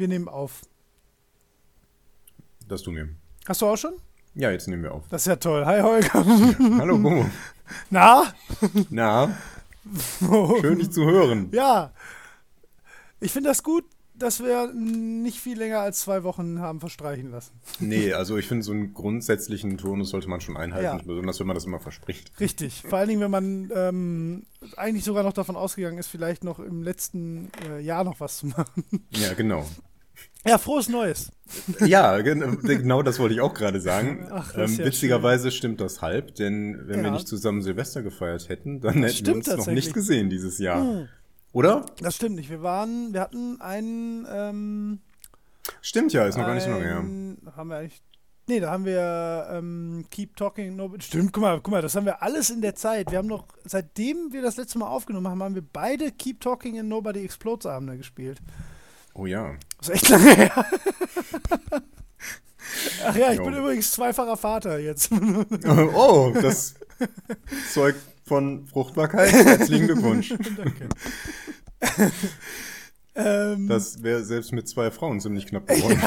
Wir nehmen auf. Das tun wir. Hast du auch schon? Ja, jetzt nehmen wir auf. Das ist ja toll. Hi, Holger. Hallo, Bomo. Na? Na, schön dich zu hören. Ja. Ich finde das gut, dass wir nicht viel länger als zwei Wochen haben verstreichen lassen. Nee, also ich finde, so einen grundsätzlichen Turnus sollte man schon einhalten, Ja. besonders wenn man das immer verspricht. Richtig. Vor allen Dingen, wenn man ähm, eigentlich sogar noch davon ausgegangen ist, vielleicht noch im letzten äh, Jahr noch was zu machen. Ja, genau. Ja, frohes Neues. Ja, gen genau das wollte ich auch gerade sagen. Ach, ähm, ja witzigerweise stimmt das halb, denn wenn wir Ja. nicht zusammen Silvester gefeiert hätten, dann hätten wir uns noch nicht gesehen dieses Jahr. Hm. Oder? Das stimmt nicht. Wir waren, wir hatten einen, ähm, Stimmt ja, ist noch gar nicht so lange her. ein, haben wir eigentlich, nee, da haben wir ähm, Keep Talking Nobody, stimmt, guck mal, guck mal, das haben wir alles in der Zeit. Wir haben noch, seitdem wir das letzte Mal aufgenommen haben, haben wir beide Keep Talking and Nobody Explodes Abende gespielt. Oh ja. Das ist echt lange her. Ach ja, ich Jo. bin übrigens zweifacher Vater jetzt. Oh, das zeugt von Fruchtbarkeit. Herzlichen Glückwunsch. Danke. ähm, Das wäre selbst mit zwei Frauen ziemlich knapp geworden.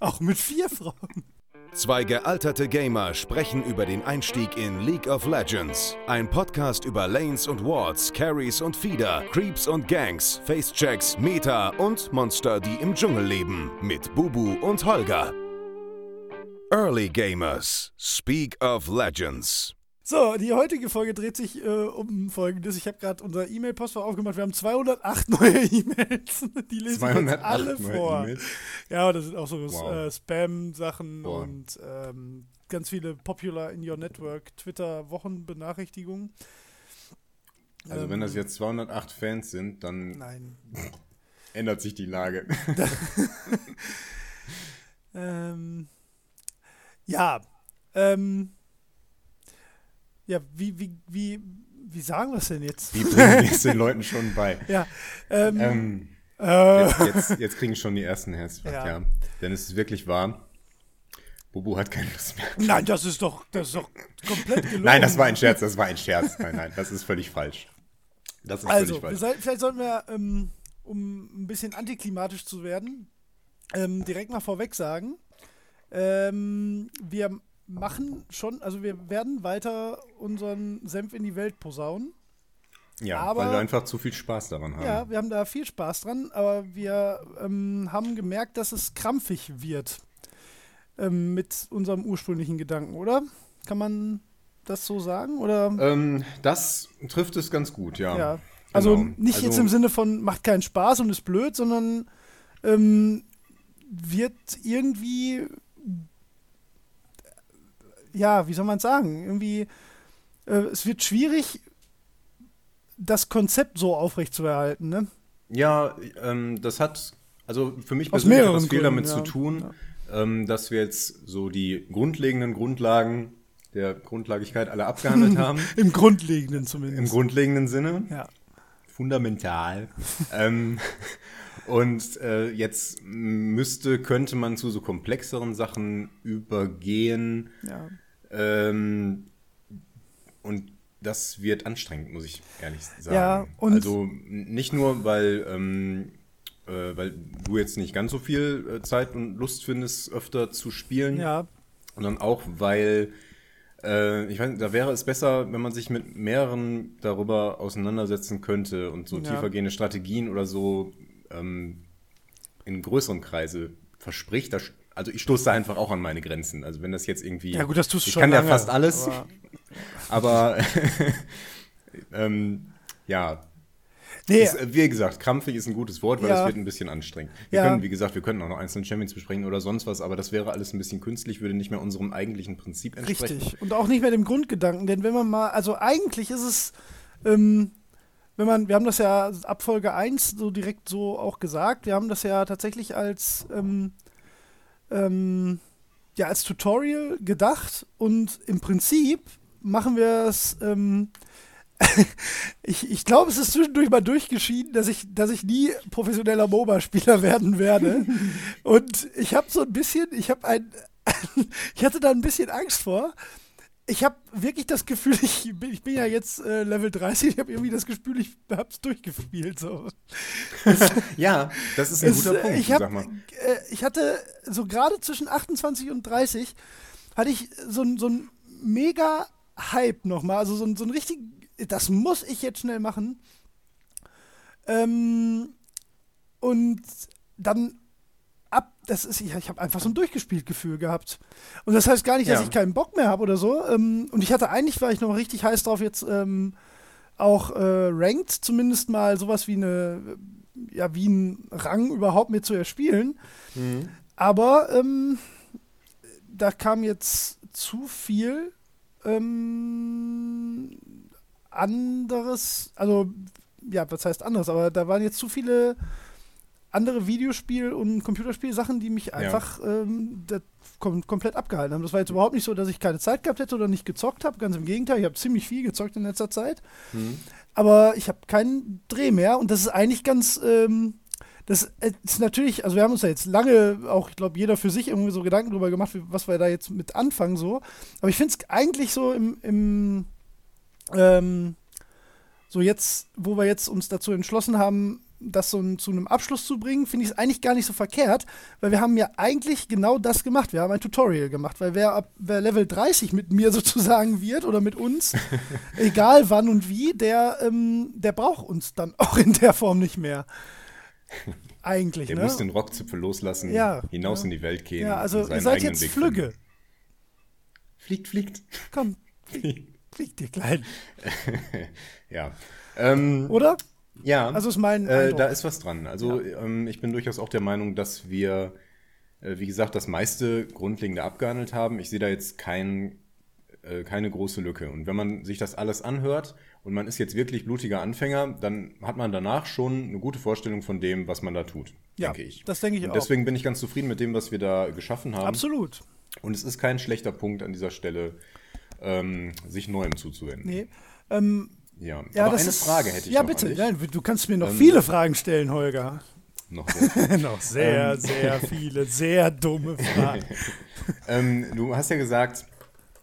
auch mit vier Frauen. Zwei gealterte Gamer sprechen über den Einstieg in League of Legends. Ein Podcast über Lanes und Wards, Carries und Feeder, Creeps und Gangs, Facechecks, Meta und Monster, die im Dschungel leben. Mit Bubu und Holger. Early Gamers. Speak of Legends. So, die heutige Folge dreht sich äh, um Folgendes. Ich habe gerade unser E-Mail-Postfach aufgemacht. Wir haben 208 neue E-Mails. Die lese ich jetzt 208 alle vor. Ja, das sind auch so Wow. äh, Spam-Sachen und ähm, ganz viele Popular in Your Network Twitter-Wochenbenachrichtigungen. Also wenn das jetzt 208 Fans sind, dann Nein. ändert sich die Lage. Ähm, ja. Ähm, ja, wie, wie, wie, wie sagen wir es denn jetzt? Wie bringen wir es den Leuten schon bei? Ja. Ähm, Ähm, äh, jetzt, jetzt, jetzt kriegen schon die ersten Herzinfarkt, Ja. ja. Denn es ist wirklich wahr. Bubu hat keine Lust mehr. nein, das ist doch, das ist doch komplett gelogen. Nein, das war ein Scherz, das war ein Scherz. Nein, nein, das ist völlig falsch. Das ist Also, völlig falsch. soll, vielleicht sollten wir, ähm, um ein bisschen antiklimatisch zu werden, ähm, direkt mal vorweg sagen, ähm, wir machen schon, also wir werden weiter unseren Senf in die Welt posaunen. Ja, aber- weil wir einfach zu viel Spaß daran haben. Ja, wir haben da viel Spaß dran, aber wir ähm, haben gemerkt, dass es krampfig wird ähm, mit unserem ursprünglichen Gedanken, oder? Kann man das so sagen? Oder? Ähm, das trifft es ganz gut, ja. Ja. Also Genau. nicht Also- jetzt im Sinne von macht keinen Spaß und ist blöd, sondern ähm, wird irgendwie, ja, wie soll man sagen, irgendwie, äh, es wird schwierig, das Konzept so aufrechtzuerhalten, ne? Ja, ähm, das hat, also für mich persönlich hat das viel Gründen, damit ja. zu tun, ähm, dass wir jetzt so die grundlegenden Grundlagen der Grundlagigkeit alle abgehandelt haben. Im Grundlegenden Im zumindest. grundlegenden Sinne. ja. Fundamental. ähm, und äh, jetzt müsste, könnte man zu so komplexeren Sachen übergehen. ja. Ähm, und das wird anstrengend, muss ich ehrlich sagen. Ja, und- also nicht nur, weil, ähm, äh, weil du jetzt nicht ganz so viel äh, Zeit und Lust findest, öfter zu spielen, Ja, sondern auch, weil äh, ich weiß, da wäre es besser, wenn man sich mit mehreren darüber auseinandersetzen könnte und so Ja. tiefergehende Strategien oder so ähm, in größeren Kreise verspricht. Da, also ich stoße da einfach auch an meine Grenzen. Also wenn das jetzt irgendwie. ja gut, das tust du ich schon kann lange, ja fast alles, aber- aber ähm, ja. Nee, Ist, äh, wie gesagt, krampfig ist ein gutes Wort, weil Ja. es wird ein bisschen anstrengend. Wir Ja. können, wie gesagt, wir können auch noch einzelne Champions besprechen oder sonst was, aber das wäre alles ein bisschen künstlich, würde nicht mehr unserem eigentlichen Prinzip entsprechen. Richtig. Und auch nicht mehr dem Grundgedanken, denn wenn man mal, also eigentlich ist es, ähm, wenn man, wir haben das ja ab Folge 1 so direkt so auch gesagt, wir haben das ja tatsächlich als, ähm, ähm, ja, als Tutorial gedacht und im Prinzip machen wir es, ähm, ich, ich glaube, es ist zwischendurch mal durchgeschieden, dass ich, dass ich nie professioneller MOBA-Spieler werden werde. Und ich habe so ein bisschen, ich habe ein, ich hatte da ein bisschen Angst vor, ich habe wirklich das Gefühl, ich bin, ich bin ja jetzt äh, Level 30, ich habe irgendwie das Gefühl, ich habe es durchgespielt. So. ja, das ist ein es, guter Punkt, ich hab, sag mal. Äh, ich hatte so gerade zwischen 28 und 30 hatte ich so, so ein mega Hype nochmal, also so, so ein richtig, das muss ich jetzt schnell machen. Ähm, und dann ab, das ist, ich, ich habe einfach so ein durchgespielt Gefühl gehabt. Und das heißt gar nicht, dass Ja. ich keinen Bock mehr habe oder so. Ähm, und ich hatte eigentlich, war ich noch richtig heiß drauf, jetzt ähm, auch äh, Ranked zumindest mal sowas wie eine, ja, wie ein Rang überhaupt mit zu erspielen. Mhm. Aber ähm, da kam jetzt zu viel ähm, anderes, also ja, was heißt anderes, aber da waren jetzt zu viele andere Videospiel- und Computerspielsachen, die mich einfach ähm, das kom komplett abgehalten haben. Das war jetzt überhaupt nicht so, dass ich keine Zeit gehabt hätte oder nicht gezockt habe. Ganz im Gegenteil, ich habe ziemlich viel gezockt in letzter Zeit. Mhm. Aber ich habe keinen Dreh mehr und das ist eigentlich ganz. Ähm, das ist natürlich, also wir haben uns ja jetzt lange, auch ich glaube, jeder für sich irgendwie so Gedanken drüber gemacht, was wir da jetzt mit anfangen so. Aber ich finde es eigentlich so im, im ähm, so jetzt, wo wir jetzt uns dazu entschlossen haben, das so ein, zu einem Abschluss zu bringen, finde ich es eigentlich gar nicht so verkehrt, weil wir haben ja eigentlich genau das gemacht. Wir haben ein Tutorial gemacht, weil wer, ab, wer Level 30 mit mir sozusagen wird oder mit uns, egal wann und wie, der, ähm, der braucht uns dann auch in der Form nicht mehr. Eigentlich, Der ne? muss den Rockzipfel loslassen, Ja, hinaus ja. in die Welt gehen. ja, also ihr seid jetzt Weg Flügge. finden. Fliegt, fliegt. Komm, flieg, flieg dir klein. ja. Ähm, Oder? Ja. Also ist mein Äh, da ist was dran. Also ähm, ich bin durchaus auch der Meinung, dass wir, äh, wie gesagt, das meiste Grundlegende abgehandelt haben. Ich sehe da jetzt kein, äh, keine große Lücke. Und wenn man sich das alles anhört und man ist jetzt wirklich blutiger Anfänger, dann hat man danach schon eine gute Vorstellung von dem, was man da tut, Ja, denke ich. das denke ich und auch. deswegen bin ich ganz zufrieden mit dem, was wir da geschaffen haben. Absolut. Und es ist kein schlechter Punkt an dieser Stelle, ähm, sich Neuem zuzuwenden. Nee. Ähm, Ja, ja, aber das eine ist, Frage hätte ich Ja, noch bitte. Nein, du kannst mir noch Ähm, viele Fragen stellen, Holger. Noch sehr noch sehr, sehr viele, sehr dumme Fragen. ähm, du hast ja gesagt,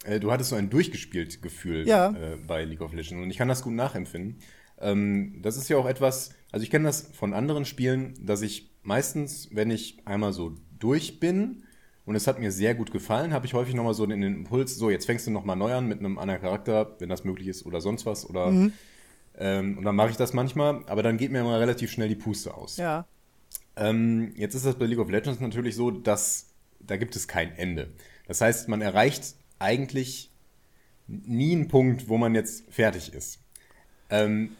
äh, du hattest so ein durchgespielt Gefühl Ja. äh, bei League of Legends und ich kann das gut nachempfinden. Ähm, das ist ja auch etwas, also ich kenne das von anderen Spielen, dass ich meistens, wenn ich einmal so durch bin und es hat mir sehr gut gefallen, habe ich häufig nochmal so den Impuls, so jetzt fängst du nochmal neu an mit einem anderen Charakter, wenn das möglich ist oder sonst was oder Mhm. ähm, und dann mache ich das manchmal, aber dann geht mir immer relativ schnell die Puste aus. Ja. Ähm, jetzt ist das bei League of Legends natürlich so, dass da gibt es kein Ende. Das heißt, man erreicht eigentlich nie einen Punkt, wo man jetzt fertig ist. Ähm,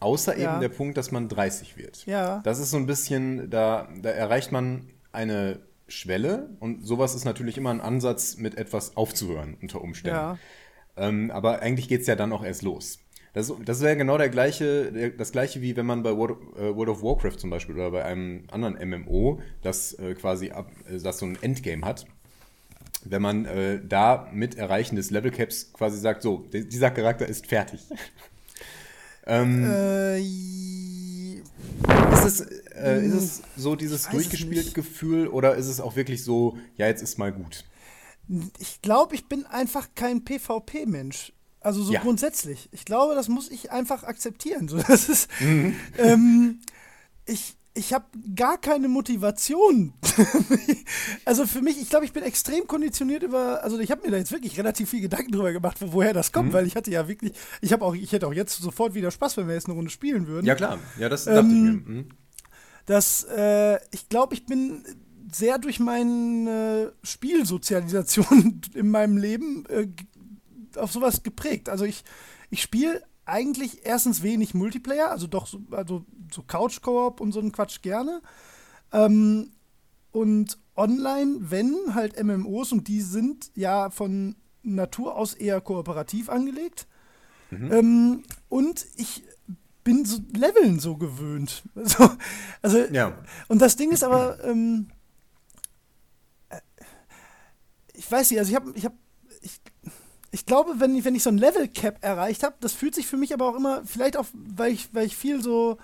außer Ja. eben der Punkt, dass man 30 wird. Ja. Das ist so ein bisschen, da, da erreicht man eine Schwelle und sowas ist natürlich immer ein Ansatz, mit etwas aufzuhören unter Umständen. Ja. Ähm, aber eigentlich geht es ja dann auch erst los. Das, das wäre genau der gleiche, das gleiche wie wenn man bei World, äh, World of Warcraft zum Beispiel oder bei einem anderen MMO, das äh, quasi ab, äh, das so ein Endgame hat. Wenn man äh, da mit Erreichen des Level Caps quasi sagt, so, di- dieser Charakter ist fertig. Ähm, Äh, ist, es, äh, ist es so dieses durchgespielt. Gefühl oder ist es auch wirklich so, ja, jetzt ist mal gut? ich glaube, ich bin einfach kein PvP-Mensch. Also so Ja. grundsätzlich. Ich glaube, das muss ich einfach akzeptieren. So, das ist, Mhm. ähm, ich ich habe gar keine Motivation. also für mich, ich glaube, ich bin extrem konditioniert über, also ich habe mir da jetzt wirklich relativ viel Gedanken drüber gemacht, wo- woher das Mhm. kommt, weil ich hatte ja wirklich, ich habe auch, ich hätte auch jetzt sofort wieder Spaß, wenn wir jetzt eine Runde spielen würden. Ja, klar. Ja, das dachte Ähm, ich mir. Mhm. dass äh, ich glaube, ich bin sehr durch meine Spielsozialisation in meinem Leben äh, auf sowas geprägt. Also ich, ich spiele eigentlich erstens wenig Multiplayer, also doch so, also so Couch-Koop und so einen Quatsch gerne. Ähm, und online, wenn halt MMOs und die sind ja von Natur aus eher kooperativ angelegt. Ähm, und ich bin so Leveln so gewöhnt. So, also, Ja. und das Ding ist aber, ähm, äh, ich weiß nicht, also ich habe, ich habe, ich, ich glaube, wenn ich, wenn ich so ein Level Cap erreicht habe, das fühlt sich für mich aber auch immer, vielleicht auch, weil ich, weil ich viel so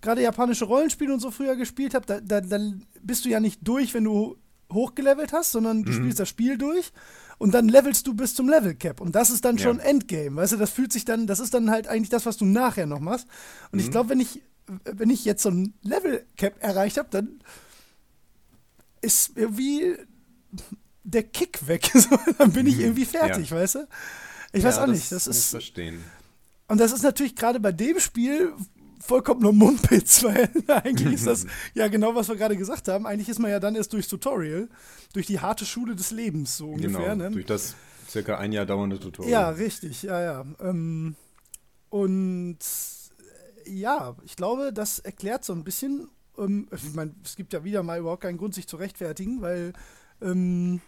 gerade japanische Rollenspiele und so früher gespielt habe, da, da, dann bist du ja nicht durch, wenn du hochgelevelt hast, sondern du Mhm. spielst das Spiel durch und dann levelst du bis zum Level Cap. Und das ist dann Ja. schon Endgame. Weißt du, das fühlt sich dann, das ist dann halt eigentlich das, was du nachher noch machst. Und Mhm. ich glaube, wenn ich, wenn ich jetzt so ein Level Cap erreicht habe, dann ist irgendwie der Kick weg. Dann bin ich irgendwie fertig, weißt du? Ich weiß Ja, auch nicht. Das muss ich ist, verstehen. und das ist natürlich gerade bei dem Spiel vollkommen nur Mumpitz, weil eigentlich ist das ja genau, was wir gerade gesagt haben. Eigentlich ist man ja dann erst durchs Tutorial, durch die harte Schule des Lebens, so ungefähr. Genau, ne? durch das circa ein Jahr dauernde Tutorial. Ja, richtig, ja, ja. Ähm, und äh, ja, ich glaube, das erklärt so ein bisschen, ähm, ich meine, es gibt ja wieder mal überhaupt keinen Grund, sich zu rechtfertigen, weil ähm,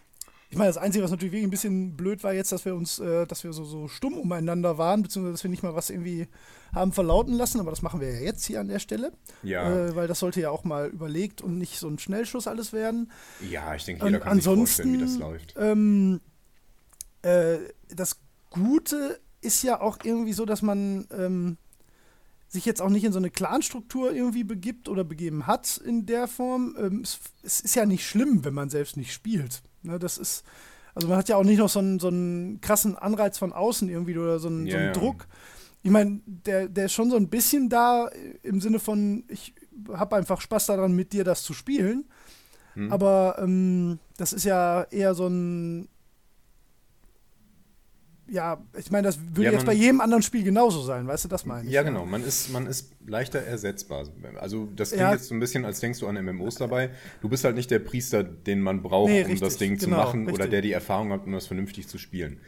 ich meine, das Einzige, was natürlich wirklich ein bisschen blöd war jetzt, dass wir uns, äh, dass wir so, so stumm umeinander waren, beziehungsweise dass wir nicht mal was irgendwie haben verlauten lassen, aber das machen wir ja jetzt hier an der Stelle, Ja, äh, weil das sollte ja auch mal überlegt und nicht so ein Schnellschuss alles werden. ja ich denke, jeder kann sich vorstellen, wie das läuft. Ähm, äh, das Gute ist ja auch irgendwie so, dass man ähm, sich jetzt auch nicht in so eine Clan-Struktur irgendwie begibt oder begeben hat in der Form. Ähm, es, es ist ja nicht schlimm, wenn man selbst nicht spielt. Ne, das ist, also man hat ja auch nicht noch so einen, so einen krassen Anreiz von außen irgendwie oder so einen, so Ja, einen. Druck. Ich meine, der, der ist schon so ein bisschen da im Sinne von, ich habe einfach Spaß daran, mit dir das zu spielen. Hm. Aber ähm, das ist ja eher so ein. Ja, ich meine, das würde Ja, jetzt bei jedem anderen Spiel genauso sein, weißt du, das meine ich. Ja, genau. Man ist, man ist leichter ersetzbar. Also das klingt Ja. jetzt so ein bisschen, als denkst du an MMOs dabei. Du bist halt nicht der Priester, den man braucht, Nee, um richtig, das Ding zu genau, machen oder richtig. der die Erfahrung hat, um das vernünftig zu spielen.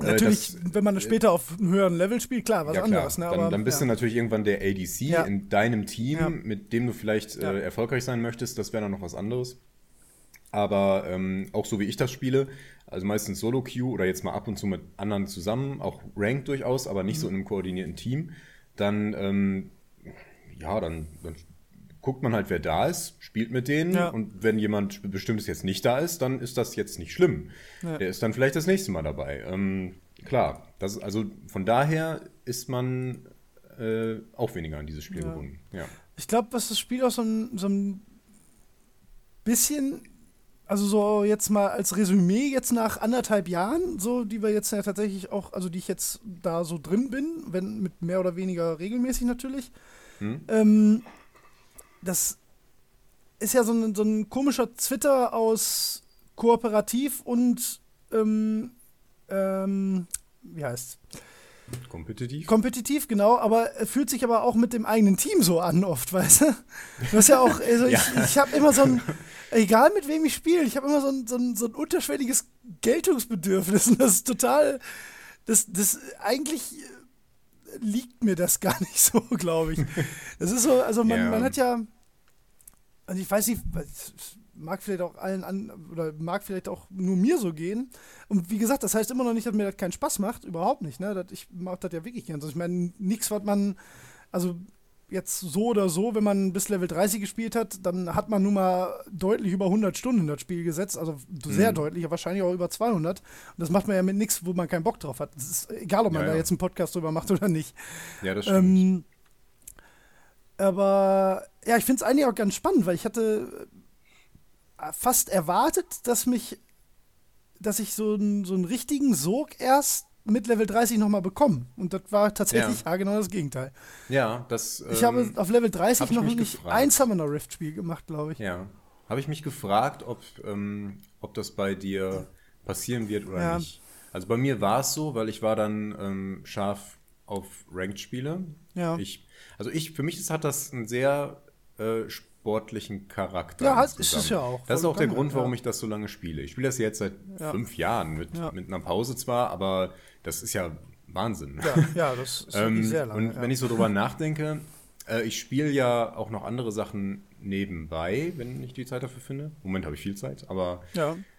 Äh, Natürlich, das- wenn man später auf einem höheren Level spielt, klar, was ja, klar. anderes. Ne? dann, Aber, dann bist ja. du natürlich irgendwann der ADC Ja. in deinem Team, mit dem du vielleicht äh, erfolgreich sein möchtest. Das wäre dann noch was anderes. Aber ähm, auch so wie ich das spiele, also meistens Solo-Queue oder jetzt mal ab und zu mit anderen zusammen, auch Ranked durchaus, aber nicht so Mhm. in einem koordinierten Team, dann, ähm, ja, dann, dann guckt man halt, wer da ist, spielt mit denen Ja. und wenn jemand Bestimmtes jetzt nicht da ist, dann ist das jetzt nicht schlimm. Ja. Der ist dann vielleicht das nächste Mal dabei. Ähm, klar, das, also von daher ist man äh, auch weniger an dieses Spiel Ja. gebunden. Ja. Ich glaube, was das Spiel auch so ein, so ein bisschen, also so jetzt mal als Resümee jetzt nach anderthalb Jahren, so die wir jetzt ja tatsächlich auch, also die ich jetzt da so drin bin, wenn mit mehr oder weniger regelmäßig natürlich. Hm? Ähm, das ist ja so ein, so ein komischer Twitter aus kooperativ und ähm, ähm, wie heißt Kompetitiv? Kompetitiv, genau, aber er fühlt sich aber auch mit dem eigenen Team so an oft, weißt du? Du hast ja auch, also Ja. ich, ich habe immer so ein, egal mit wem ich spiele, ich habe immer so ein, so, ein, so ein unterschwelliges Geltungsbedürfnis und das ist total, das, das eigentlich liegt mir das gar nicht so, glaube ich. Das ist so, also man, Ja. man hat ja, also ich weiß nicht, mag vielleicht auch allen an, oder mag vielleicht auch nur mir so gehen. Und wie gesagt, das heißt immer noch nicht, dass mir das keinen Spaß macht, überhaupt nicht, ne? Das, ich mache das ja wirklich gern. Also ich meine, nichts, was man, also jetzt so oder so, wenn man bis Level 30 gespielt hat, dann hat man nun mal deutlich über 100 Stunden in das Spiel gesetzt, also sehr Mhm. deutlich, wahrscheinlich auch über 200. Und das macht man ja mit nichts, wo man keinen Bock drauf hat. Es ist egal, ob man Ja, da ja. jetzt einen Podcast drüber macht oder nicht. Ja, das stimmt. Ähm, aber ja, ich finde es eigentlich auch ganz spannend, weil ich hatte fast erwartet, dass mich, dass ich so, einen- so einen richtigen Sog erst mit Level 30 nochmal bekomme. Und das war tatsächlich ja. genau das Gegenteil. ja, das. Ich ähm, habe auf Level 30 hab ich noch nicht gefragt. ein Summoner Rift Spiel gemacht, glaube ich. Ja. Habe ich mich gefragt, ob, ähm, ob das bei dir passieren wird oder Ja. nicht. Also bei mir war es so, weil ich war dann ähm, scharf auf Ranked-Spiele. Ja. Ich, also ich, für mich ist, hat das einen sehr äh, sportlichen Charakter. Ja, halt, ist es ja auch. Das ist auch der Grund, warum ja. ich das so lange spiele. Ich spiele das jetzt seit Ja. fünf Jahren, mit, Ja. mit einer Pause zwar, aber das ist ja Wahnsinn. Ja, das ist Ähm, sehr lange. und wenn ich so drüber nachdenke, äh, ich spiele ja auch noch andere Sachen nebenbei, wenn ich die Zeit dafür finde. Im Moment habe ich viel Zeit, aber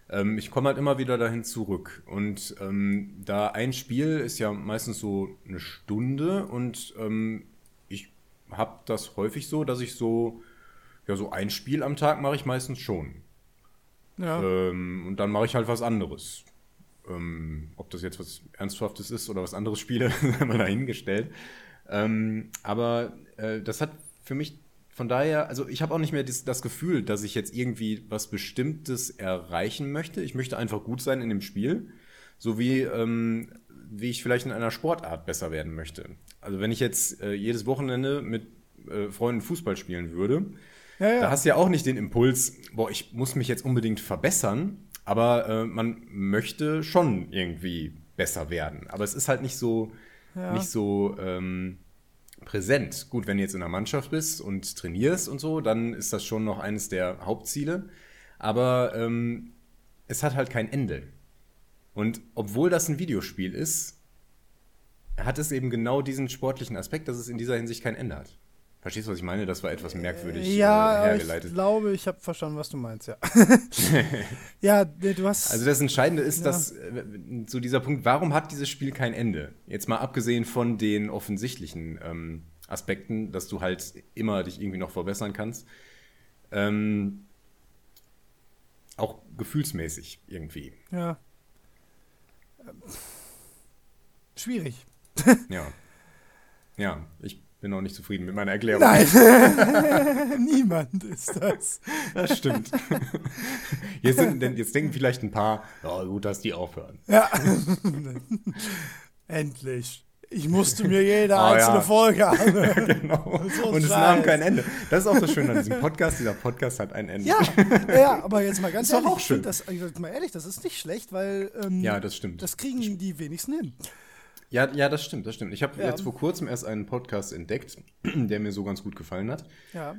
ähm, ich komme halt immer wieder dahin zurück. Und ähm, da ein Spiel ist ja meistens so eine Stunde und ähm, ich habe das häufig so, dass ich so, ja, so ein Spiel am Tag mache ich meistens schon. ja. Ähm, und dann mache ich halt was anderes. Ähm, ob das jetzt was Ernsthaftes ist oder was anderes spiele, haben wir dahingestellt. Ähm, aber äh, das hat für mich von daher, also ich habe auch nicht mehr das, das, Gefühl, dass ich jetzt irgendwie was Bestimmtes erreichen möchte. Ich möchte einfach gut sein in dem Spiel, so wie, ähm, wie ich vielleicht in einer Sportart besser werden möchte. Also wenn ich jetzt äh, jedes Wochenende mit äh, Freunden Fußball spielen würde, ja, ja. da hast du ja auch nicht den Impuls, boah, ich muss mich jetzt unbedingt verbessern, aber äh, man möchte schon irgendwie besser werden. Aber es ist halt nicht so, ja. nicht so ähm, präsent. Gut, wenn du jetzt in einer Mannschaft bist und trainierst und so, dann ist das schon noch eines der Hauptziele. Aber ähm, es hat halt kein Ende. Und obwohl das ein Videospiel ist, hat es eben genau diesen sportlichen Aspekt, dass es in dieser Hinsicht kein Ende hat. Verstehst du, was ich meine? Das war etwas merkwürdig ja, äh, hergeleitet. Ich glaube, ich habe verstanden, was du meinst, ja. ja, du hast. Also das Entscheidende ist, ja. dass äh, so dieser Punkt, warum hat dieses Spiel kein Ende? Jetzt mal abgesehen von den offensichtlichen ähm, Aspekten, dass du halt immer dich irgendwie noch verbessern kannst. Ähm, auch gefühlsmäßig irgendwie. Ja. Schwierig. ja. Ja, ich bin auch nicht zufrieden mit meiner Erklärung. Nein, niemand ist das. Das stimmt. Jetzt, sind, jetzt denken vielleicht ein paar, ja gut, dass die aufhören. Ja. Endlich. Ich musste mir jede oh, einzelne ja. Folge anhören. genau. So Und es nahm kein Ende. Das ist auch das Schöne an diesem Podcast. Dieser Podcast hat ein Ende. Ja, ja aber jetzt mal ganz das ehrlich. Auch schön. Das, mal ehrlich, das ist nicht schlecht, weil ähm, ja, das stimmt. Das kriegen die wenigsten hin. Ja, ja, das stimmt, das stimmt. Ich habe ja. jetzt vor kurzem erst einen Podcast entdeckt, der mir so ganz gut gefallen hat. Ja.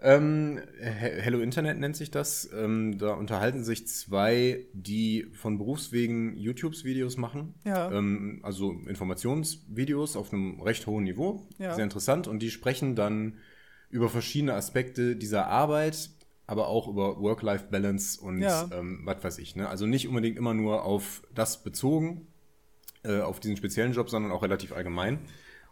Ähm, Hello Internet nennt sich das. Ähm, da unterhalten sich zwei, die von Berufswegen YouTube-Videos machen. Ja. Ähm, also Informationsvideos auf einem recht hohen Niveau. Ja. Sehr interessant. Und die sprechen dann über verschiedene Aspekte dieser Arbeit, aber auch über Work-Life-Balance und ja. ähm, was weiß ich. Ne? Also nicht unbedingt immer nur auf das bezogen, äh, auf diesen speziellen Job, sondern auch relativ allgemein.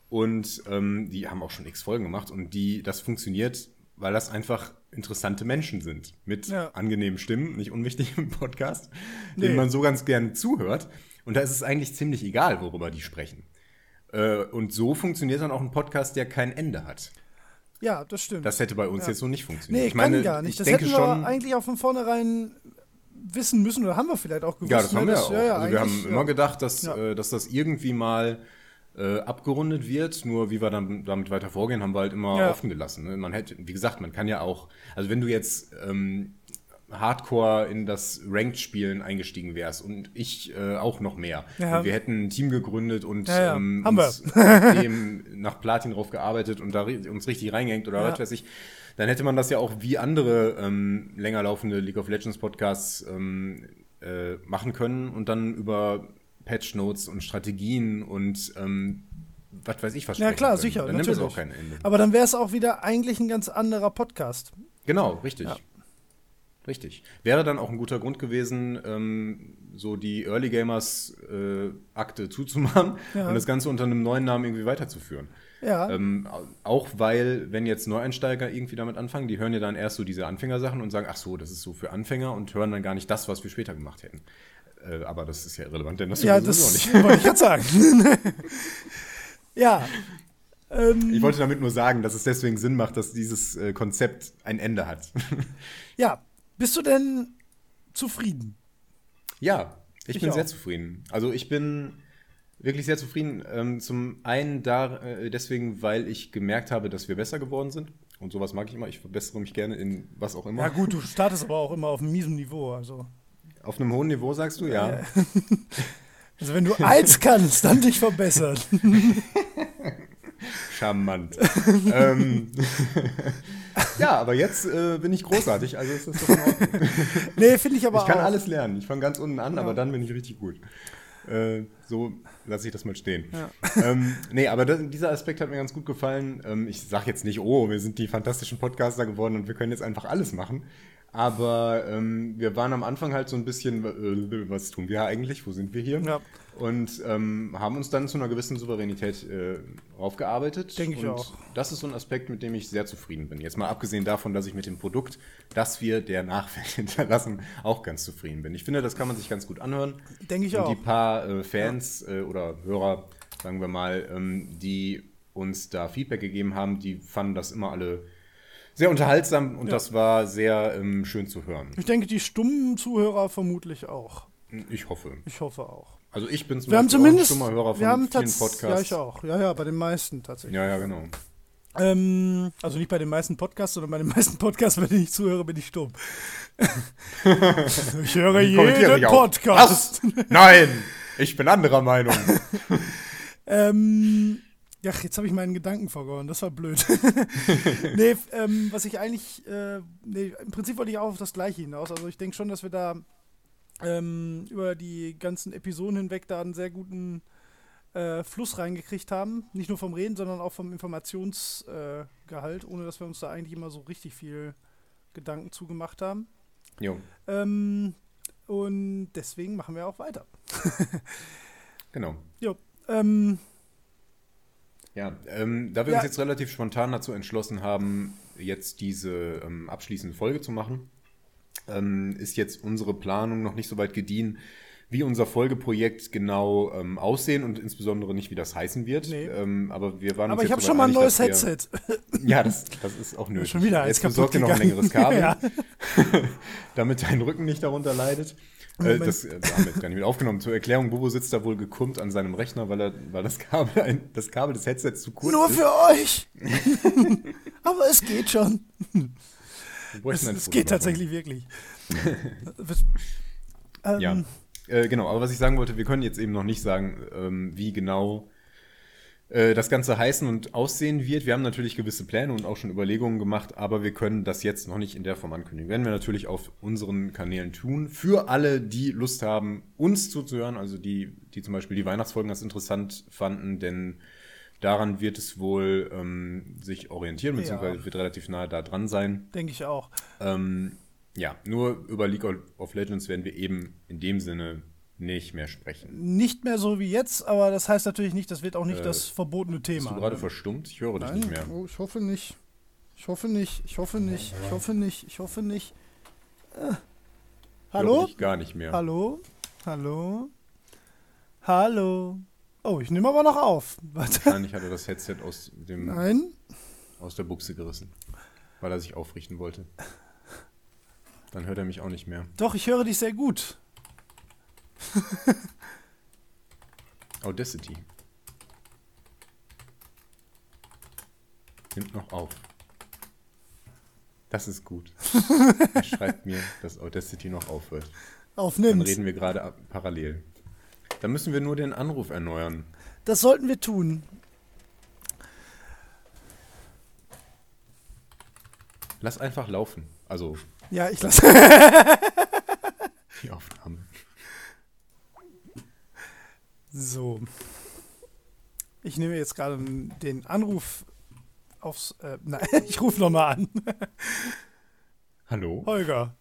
Und ähm, die haben auch schon x Folgen gemacht und die, das funktioniert, weil das einfach interessante Menschen sind. Mit ja. angenehmen Stimmen, nicht unwichtig im Podcast, nee. denen man so ganz gern zuhört. Und da ist es eigentlich ziemlich egal, worüber die sprechen. Äh, und so funktioniert dann auch ein Podcast, der kein Ende hat. Ja, das stimmt. Das hätte bei uns ja. jetzt so nicht funktioniert. Nee, ich meine, gar nicht. das hätten wir schon, eigentlich auch von vornherein wissen müssen oder haben wir vielleicht auch gewusst. Ja, das haben ne? wir auch. Ja, ja, also wir haben immer gedacht, dass, äh, dass das irgendwie mal äh, abgerundet wird. Nur wie wir dann damit weiter vorgehen, haben wir halt immer offen gelassen. Ne? Man hätte, wie gesagt, man kann ja auch, also wenn du jetzt ähm, Hardcore in das Ranked-Spielen eingestiegen wärst und ich äh, auch noch mehr. Ja. Wir hätten ein Team gegründet und ja, ja. Ähm, uns nach Platin drauf gearbeitet und da uns richtig reingehängt oder was weiß ich dann hätte man das ja auch wie andere ähm, länger laufende League of Legends Podcasts ähm, äh, machen können und dann über Patch Notes und Strategien und ähm, was weiß ich was Ja klar, können. sicher, dann natürlich. nimmt es auch kein Ende. Aber dann wäre es auch wieder eigentlich ein ganz anderer Podcast. Genau, richtig. Ja. Richtig. Wäre dann auch ein guter Grund gewesen, ähm, so die Early Gamers äh, Akte zuzumachen ja. und das Ganze unter einem neuen Namen irgendwie weiterzuführen. Ja. Ähm, auch weil, wenn jetzt Neueinsteiger irgendwie damit anfangen, die hören ja dann erst so diese Anfängersachen und sagen, ach so, das ist so für Anfänger und hören dann gar nicht das, was wir später gemacht hätten. Äh, aber das ist ja irrelevant, denn das ja, das auch nicht. wollte ich jetzt sagen. ja. Ähm, ich wollte damit nur sagen, dass es deswegen Sinn macht, dass dieses äh, Konzept ein Ende hat. ja. Bist du denn zufrieden? Ja, ich, ich bin auch. sehr zufrieden. Also ich bin wirklich sehr zufrieden. Ähm, zum einen da, äh, deswegen, weil ich gemerkt habe, dass wir besser geworden sind. Und sowas mag ich immer. Ich verbessere mich gerne in was auch immer. Ja, gut, du startest aber auch immer auf einem miesen Niveau. Also. Auf einem hohen Niveau sagst du, ja. also, wenn du eins kannst, dann dich verbessern. Charmant. ähm, ja, aber jetzt äh, bin ich großartig, also ist das doch in Ordnung. nee, finde ich aber Ich kann auch. alles lernen. Ich fange ganz unten an, ja. aber dann bin ich richtig gut. Äh, so lasse ich das mal stehen. Ja. Ähm, nee, aber das, dieser Aspekt hat mir ganz gut gefallen. Ähm, ich sage jetzt nicht, oh, wir sind die fantastischen Podcaster geworden und wir können jetzt einfach alles machen. Aber ähm, wir waren am Anfang halt so ein bisschen, äh, was tun wir eigentlich? Wo sind wir hier? Ja. Und ähm, haben uns dann zu einer gewissen Souveränität äh, aufgearbeitet. Denke ich und auch. Das ist so ein Aspekt, mit dem ich sehr zufrieden bin. Jetzt mal abgesehen davon, dass ich mit dem Produkt, das wir der Nachwelt hinterlassen, auch ganz zufrieden bin. Ich finde, das kann man sich ganz gut anhören. Denke ich und auch. Und die paar äh, Fans ja. Äh, oder Hörer, sagen wir mal, ähm, die uns da Feedback gegeben haben, die fanden das immer alle sehr unterhaltsam und Ja. das war sehr ähm, schön zu hören. Ich denke, die stummen Zuhörer vermutlich auch. Ich hoffe. Ich hoffe auch. Also ich bin zum Wir haben zumindest. stummer Hörer von wir haben vielen Podcasts. Ja, ich auch. Ja, ja, bei den meisten tatsächlich. Ja, ja, genau. Ähm, also nicht bei den meisten Podcasts, sondern bei den meisten Podcasts, wenn ich zuhöre, bin ich stumm. ich höre jeden. Podcast. Nein! Ich bin anderer Meinung. Ähm, ja, jetzt habe ich meinen Gedanken verloren. Das war blöd. nee, ähm, was ich eigentlich, äh, nee, im Prinzip wollte ich auch auf das Gleiche hinaus. Also ich denke schon, dass wir da ähm, über die ganzen Episoden hinweg da einen sehr guten äh, Fluss reingekriegt haben. Nicht nur vom Reden, sondern auch vom Informationsgehalt, äh, ohne dass wir uns da eigentlich immer so richtig viel Gedanken zugemacht haben. Jo, Ähm, und deswegen machen wir auch weiter. genau. Jo, ähm, Ja, ähm, da wir Ja. uns jetzt relativ spontan dazu entschlossen haben, jetzt diese ähm, abschließende Folge zu machen, ähm, ist jetzt unsere Planung noch nicht so weit gediehen, wie unser Folgeprojekt genau ähm, aussehen und insbesondere nicht, wie das heißen wird. Nee. Ähm, aber wir waren aber ich jetzt habe schon mal ein neues wir- Headset. Ja, das, das ist auch nötig. Schon wieder eins Jetzt besorg dir noch ein längeres Kabel, Ja. damit dein Rücken nicht darunter leidet. Äh, das äh, damit gar nicht mit aufgenommen. Zur Erklärung, Bobo sitzt da wohl gekrümmt an seinem Rechner, weil, er, weil das, Kabel ein, das Kabel des Headsets zu kurz Nur ist. für euch. Aber es geht schon. Es, es geht tatsächlich wirklich. Ähm, Ja, äh, genau. Aber was ich sagen wollte, wir können jetzt eben noch nicht sagen, ähm, wie genau äh, das Ganze heißen und aussehen wird. Wir haben natürlich gewisse Pläne und auch schon Überlegungen gemacht, aber wir können das jetzt noch nicht in der Form ankündigen. Werden wir natürlich auf unseren Kanälen tun. Für alle, die Lust haben, uns zuzuhören, also die, die zum Beispiel die Weihnachtsfolgen ganz interessant fanden, denn daran wird es wohl ähm, sich orientieren, Ja. beziehungsweise wird relativ nahe da dran sein. Denke ich auch. Ähm, ja, nur über League of Legends werden wir eben in dem Sinne nicht mehr sprechen. Nicht mehr so wie jetzt, aber das heißt natürlich nicht, das wird auch nicht Äh, das verbotene Bist Thema. du gerade verstummt? Ich höre dich Nein, nicht mehr. Oh, ich hoffe nicht. Ich hoffe nicht. Ich hoffe nicht. Ich hoffe nicht. Ich hoffe nicht. Äh. Ich Hallo? dich gar nicht mehr. Hallo? Hallo? Hallo? Oh, ich nehme aber noch auf. Warte. Wahrscheinlich hat er das Headset aus, dem, Nein? aus der Buchse gerissen, weil er sich aufrichten wollte. Dann hört er mich auch nicht mehr. Doch, ich höre dich sehr gut. Audacity. Nimmt noch auf. Das ist gut. er schreibt mir, dass Audacity noch aufhört. Dann Aufnimmst. reden wir gerade parallel. Dann müssen wir nur den Anruf erneuern. Das sollten wir tun. Lass einfach laufen. Also Ja, ich lasse. die Aufnahme. So. Ich nehme jetzt gerade den Anruf aufs. Äh, nein, ich rufe nochmal an. Hallo? Holger,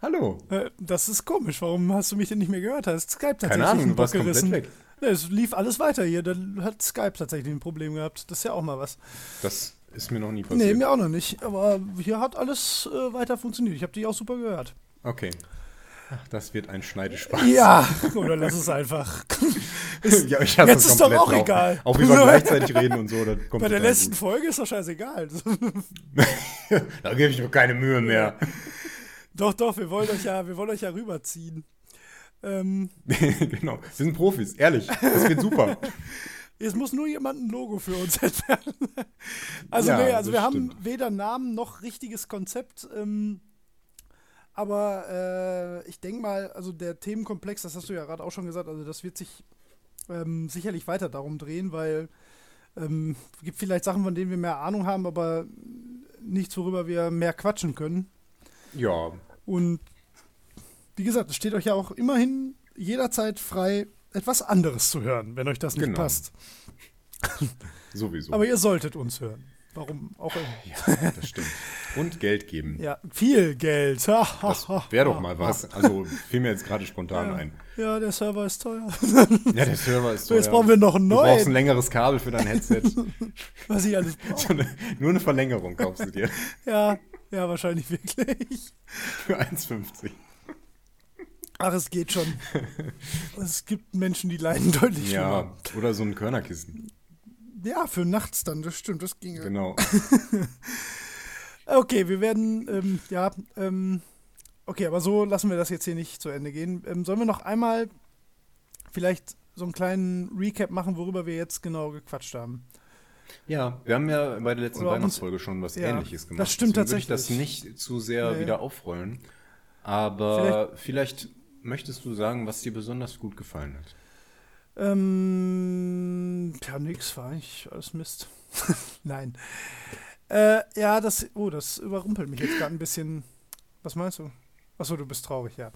Hallo. äh, das ist komisch. Warum hast du mich denn nicht mehr gehört? Hast Skype tatsächlich Keine Ahnung, warst komplett gerissen? weg. Ne, es lief alles weiter hier. Dann hat Skype tatsächlich ein Problem gehabt. Das ist ja auch mal was. Das ist mir noch nie Nee, passiert. mir auch noch nicht. Aber hier hat alles äh, weiter funktioniert. Ich habe dich auch super gehört. Okay. Das wird ein Schneidespaß. Ja, oder lass es einfach. ja ich hasse Jetzt es ist doch auch drauf. egal. Auch wie wir gleichzeitig reden und so. Bei der letzten Folge ist doch scheißegal. Gut. Da gebe ich mir keine Mühe mehr. Doch, doch, wir wollen euch ja, wir wollen euch ja rüberziehen. Ähm, genau. Wir sind Profis, ehrlich. Das wird super. es muss nur jemand ein Logo für uns entfernen. also, Ja, nee, also wir haben stimmt. weder Namen noch richtiges Konzept. Ähm, aber äh, ich denke mal, also der Themenkomplex, das hast du ja gerade auch schon gesagt, also das wird sich ähm, sicherlich weiter darum drehen, weil ähm, es gibt vielleicht Sachen, von denen wir mehr Ahnung haben, aber nichts, worüber wir mehr quatschen können. Ja, Und wie gesagt, es steht euch ja auch immerhin jederzeit frei, etwas anderes zu hören, wenn euch das nicht Genau. passt. sowieso. Aber ihr solltet uns hören. Warum auch immer. ja, das stimmt. Und Geld geben. Ja, viel Geld. Das wäre doch mal was. Also fiel mir jetzt gerade spontan Ja. ein. Ja, der Server ist teuer. Ja, der Server ist So, jetzt teuer. brauchen wir noch einen Du brauchst ein längeres Kabel für dein Headset. was ich alles so brauche. eine, nur eine Verlängerung kaufst du dir. Ja, ja, wahrscheinlich wirklich. Für 1,50. Ach, es geht schon. Es gibt Menschen, die leiden deutlich Ja, schlimmer. oder so ein Körnerkissen. Ja, für nachts dann, das stimmt, das ginge. Genau. Okay, wir werden, ähm, ja, ähm, okay, aber so lassen wir das jetzt hier nicht zu Ende gehen. Ähm, sollen wir noch einmal vielleicht so einen kleinen Recap machen, worüber wir jetzt genau gequatscht haben? Ja, wir haben ja bei der letzten Oder Weihnachtsfolge schon was Ja, Ähnliches gemacht. das stimmt Deswegen würde ich das tatsächlich. nicht zu sehr Nee. wieder aufrollen. Aber vielleicht, möchtest du sagen, was dir besonders gut gefallen hat. Ähm, ja, nix, war eigentlich alles Mist. Nein. Äh, ja, das, oh, das überrumpelt mich jetzt gerade ein bisschen. Was meinst du? Achso, du bist traurig, ja.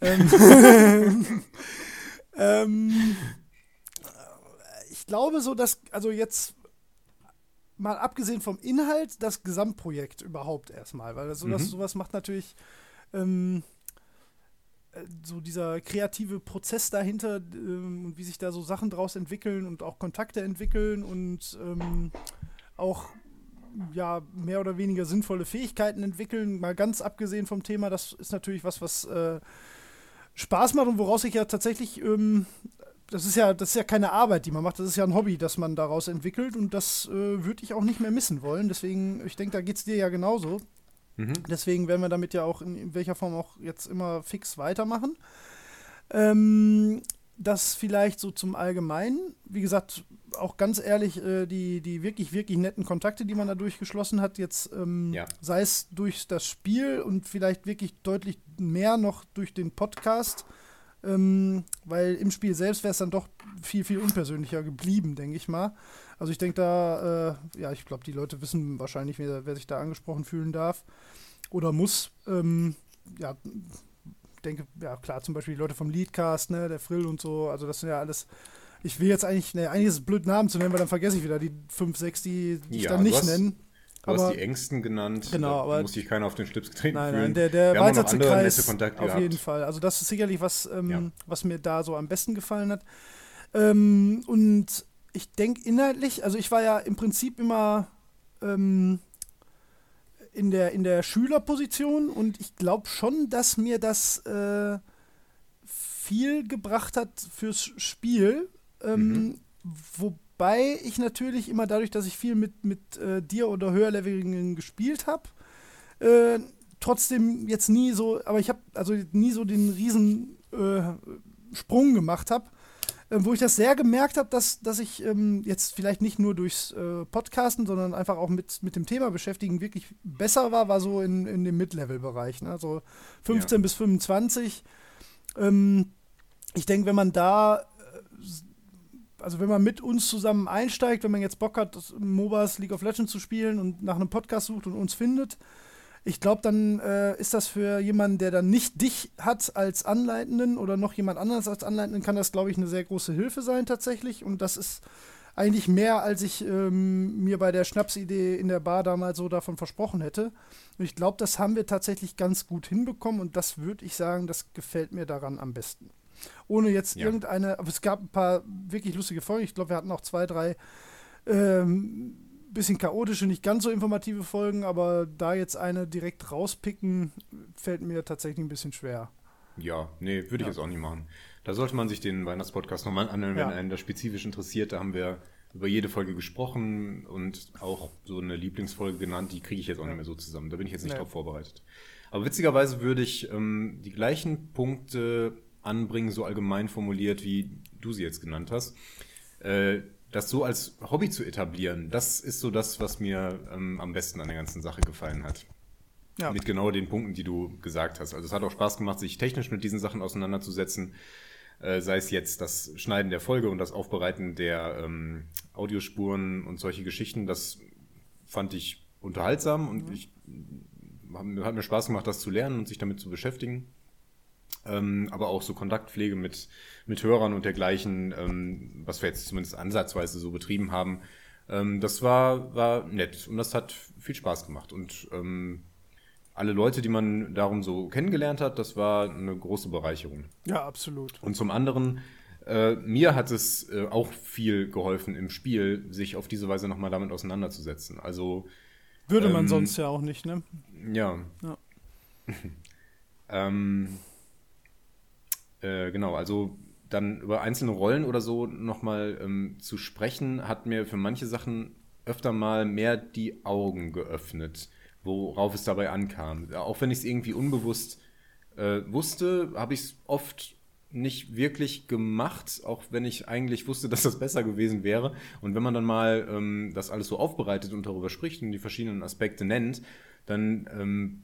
ähm, ähm, ich glaube so, dass, also jetzt mal abgesehen vom Inhalt, das Gesamtprojekt überhaupt erstmal, weil sowas, Mhm. sowas macht natürlich ähm, äh, so dieser kreative Prozess dahinter ähm, und wie sich da so Sachen draus entwickeln und auch Kontakte entwickeln und ähm, auch ja mehr oder weniger sinnvolle Fähigkeiten entwickeln, mal ganz abgesehen vom Thema, das ist natürlich was, was äh, Spaß macht und woraus ich ja tatsächlich ähm, das ist ja, das ist ja keine Arbeit, die man macht, das ist ja ein Hobby, das man daraus entwickelt und das äh, würde ich auch nicht mehr missen wollen. Deswegen, ich denke, da geht es dir ja genauso. Mhm. Deswegen werden wir damit ja auch in, in welcher Form auch jetzt immer fix weitermachen. Ähm, das vielleicht so zum Allgemeinen. Wie gesagt, auch ganz ehrlich, äh, die, die wirklich, wirklich netten Kontakte, die man dadurch geschlossen hat, jetzt ähm, Ja. sei es durch das Spiel und vielleicht wirklich deutlich mehr noch durch den Podcast. Ähm, weil im Spiel selbst wäre es dann doch viel, viel unpersönlicher geblieben, denke ich mal. Also ich denke da, äh, ja, ich glaube, die Leute wissen wahrscheinlich, wer, wer sich da angesprochen fühlen darf oder muss. Ähm, ja, denke, ja klar, zum Beispiel die Leute vom Leadcast, ne, der Frill und so, also das sind ja alles. Ich will jetzt eigentlich, ne, eigentlich ist es blöd, Namen zu nennen, weil dann vergesse ich wieder die 5, 6, die, die ich Ja, dann du nicht hast- nenne. Du hast Aber- die Ängsten genannt. Genau, da aber- muss sich keiner auf den Schlips getreten Nein, fühlen. nein, der, der Wir weiteste Kreis auf gehabt. jeden Fall. Also das ist sicherlich was, ähm, Ja. was mir da so am besten gefallen hat. Ähm, und ich denke inhaltlich, also ich war ja im Prinzip immer ähm, in, der, in der Schülerposition und ich glaube schon, dass mir das äh, viel gebracht hat fürs Spiel. Ähm, Mhm. Wobei ich natürlich immer dadurch, dass ich viel mit, mit äh, dir oder höherleveligen gespielt habe, äh, trotzdem jetzt nie so, aber ich habe also nie so den riesen äh, Sprung gemacht habe, äh, wo ich das sehr gemerkt habe, dass, dass ich ähm, jetzt vielleicht nicht nur durchs äh, Podcasten, sondern einfach auch mit, mit dem Thema beschäftigen wirklich besser war, war so in, in dem Mid-Level-Bereich, ne? so 15 Ja. bis 25. Ähm, ich denke, wenn man da also wenn man mit uns zusammen einsteigt, wenn man jetzt Bock hat, MOBAs League of Legends zu spielen und nach einem Podcast sucht und uns findet, ich glaube, dann äh, ist das für jemanden, der dann nicht dich hat als Anleitenden oder noch jemand anderes als Anleitenden, kann das, glaube ich, eine sehr große Hilfe sein tatsächlich. Und das ist eigentlich mehr, als ich ähm, mir bei der Schnapsidee in der Bar damals so davon versprochen hätte. Und ich glaube, das haben wir tatsächlich ganz gut hinbekommen und das würde ich sagen, das gefällt mir daran am besten. Ohne jetzt Ja. irgendeine, aber es gab ein paar wirklich lustige Folgen. Ich glaube, wir hatten auch zwei, drei ähm, bisschen chaotische, nicht ganz so informative Folgen, aber da jetzt eine direkt rauspicken, fällt mir tatsächlich ein bisschen schwer. Ja, nee, würde ich Ja. jetzt auch nicht machen. Da sollte man sich den Weihnachtspodcast nochmal anhören, wenn Ja. einen das spezifisch interessiert. Da haben wir über jede Folge gesprochen und auch so eine Lieblingsfolge genannt. Die kriege ich jetzt auch nicht mehr so zusammen. Da bin ich jetzt nicht Nee. drauf vorbereitet. Aber witzigerweise würde ich ähm, die gleichen Punkte anbringen, so allgemein formuliert, wie du sie jetzt genannt hast. Äh, das so als Hobby zu etablieren, das ist so das, was mir ähm, am besten an der ganzen Sache gefallen hat. Ja, Mit genau den Punkten, die du gesagt hast. Also es hat auch Spaß gemacht, sich technisch mit diesen Sachen auseinanderzusetzen. Äh, sei es jetzt das Schneiden der Folge und das Aufbereiten der ähm, Audiospuren und solche Geschichten. Das fand ich unterhaltsam und ich hat mir- hat mir Spaß gemacht, das zu lernen und sich damit zu beschäftigen. Ähm, aber auch so Kontaktpflege mit, mit Hörern und dergleichen, ähm, was wir jetzt zumindest ansatzweise so betrieben haben. Ähm, das war, war nett und das hat viel Spaß gemacht. Und ähm, alle Leute, die man darum so kennengelernt hat, das war eine große Bereicherung. ja, absolut. Und zum anderen, äh, mir hat es äh, auch viel geholfen im Spiel, sich auf diese Weise nochmal damit auseinanderzusetzen. Also, Würde man Ähm, sonst ja auch nicht, ne? ja. Ja. ähm, äh, genau, also dann über einzelne Rollen oder so nochmal ähm, zu sprechen, hat mir für manche Sachen öfter mal mehr die Augen geöffnet. worauf es dabei ankam. Auch wenn ich es irgendwie unbewusst äh, wusste, habe ich es oft nicht wirklich gemacht, auch wenn ich eigentlich wusste, dass das besser gewesen wäre. Und wenn man dann mal ähm, das alles so aufbereitet und darüber spricht und die verschiedenen Aspekte nennt, dann ähm,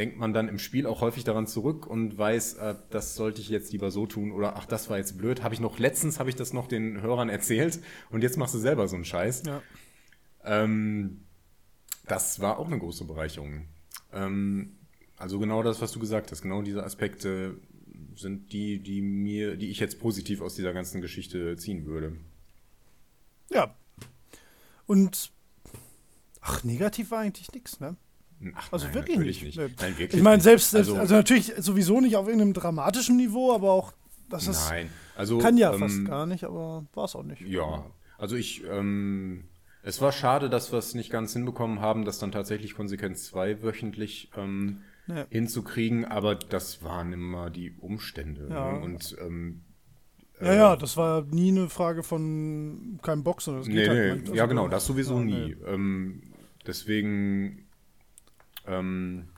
denkt man dann im Spiel auch häufig daran zurück und weiß, äh, das sollte ich jetzt lieber so tun oder ach, das war jetzt blöd. Habe ich noch letztens habe ich das noch den Hörern erzählt und jetzt machst du selber so einen Scheiß. Ja. Ähm, das war auch eine große Bereicherung. Ähm, also genau das, was du gesagt hast, genau diese Aspekte sind die, die mir, die ich jetzt positiv aus dieser ganzen Geschichte ziehen würde. Ja. Und ach, negativ war eigentlich nichts, ne? Ach, also nein, wirklich nicht. nicht. Nein, wirklich ich meine, selbst, also, also, natürlich sowieso nicht auf irgendeinem dramatischen Niveau, aber auch, das ist. Nein, also. Kann ja ähm, fast gar nicht, aber war es auch nicht. Ja, also ich, ähm, es war schade, dass wir es nicht ganz hinbekommen haben, dass dann tatsächlich Konsequenz 2 wöchentlich ähm, ja. hinzukriegen, aber das waren immer die Umstände. Ja. Ne? Und ähm, ja, ja, äh, das war nie eine Frage von keinem sondern es nee, halt nee. Also ja, genau, das sowieso ja, nie. Nee. Ähm, deswegen ähm,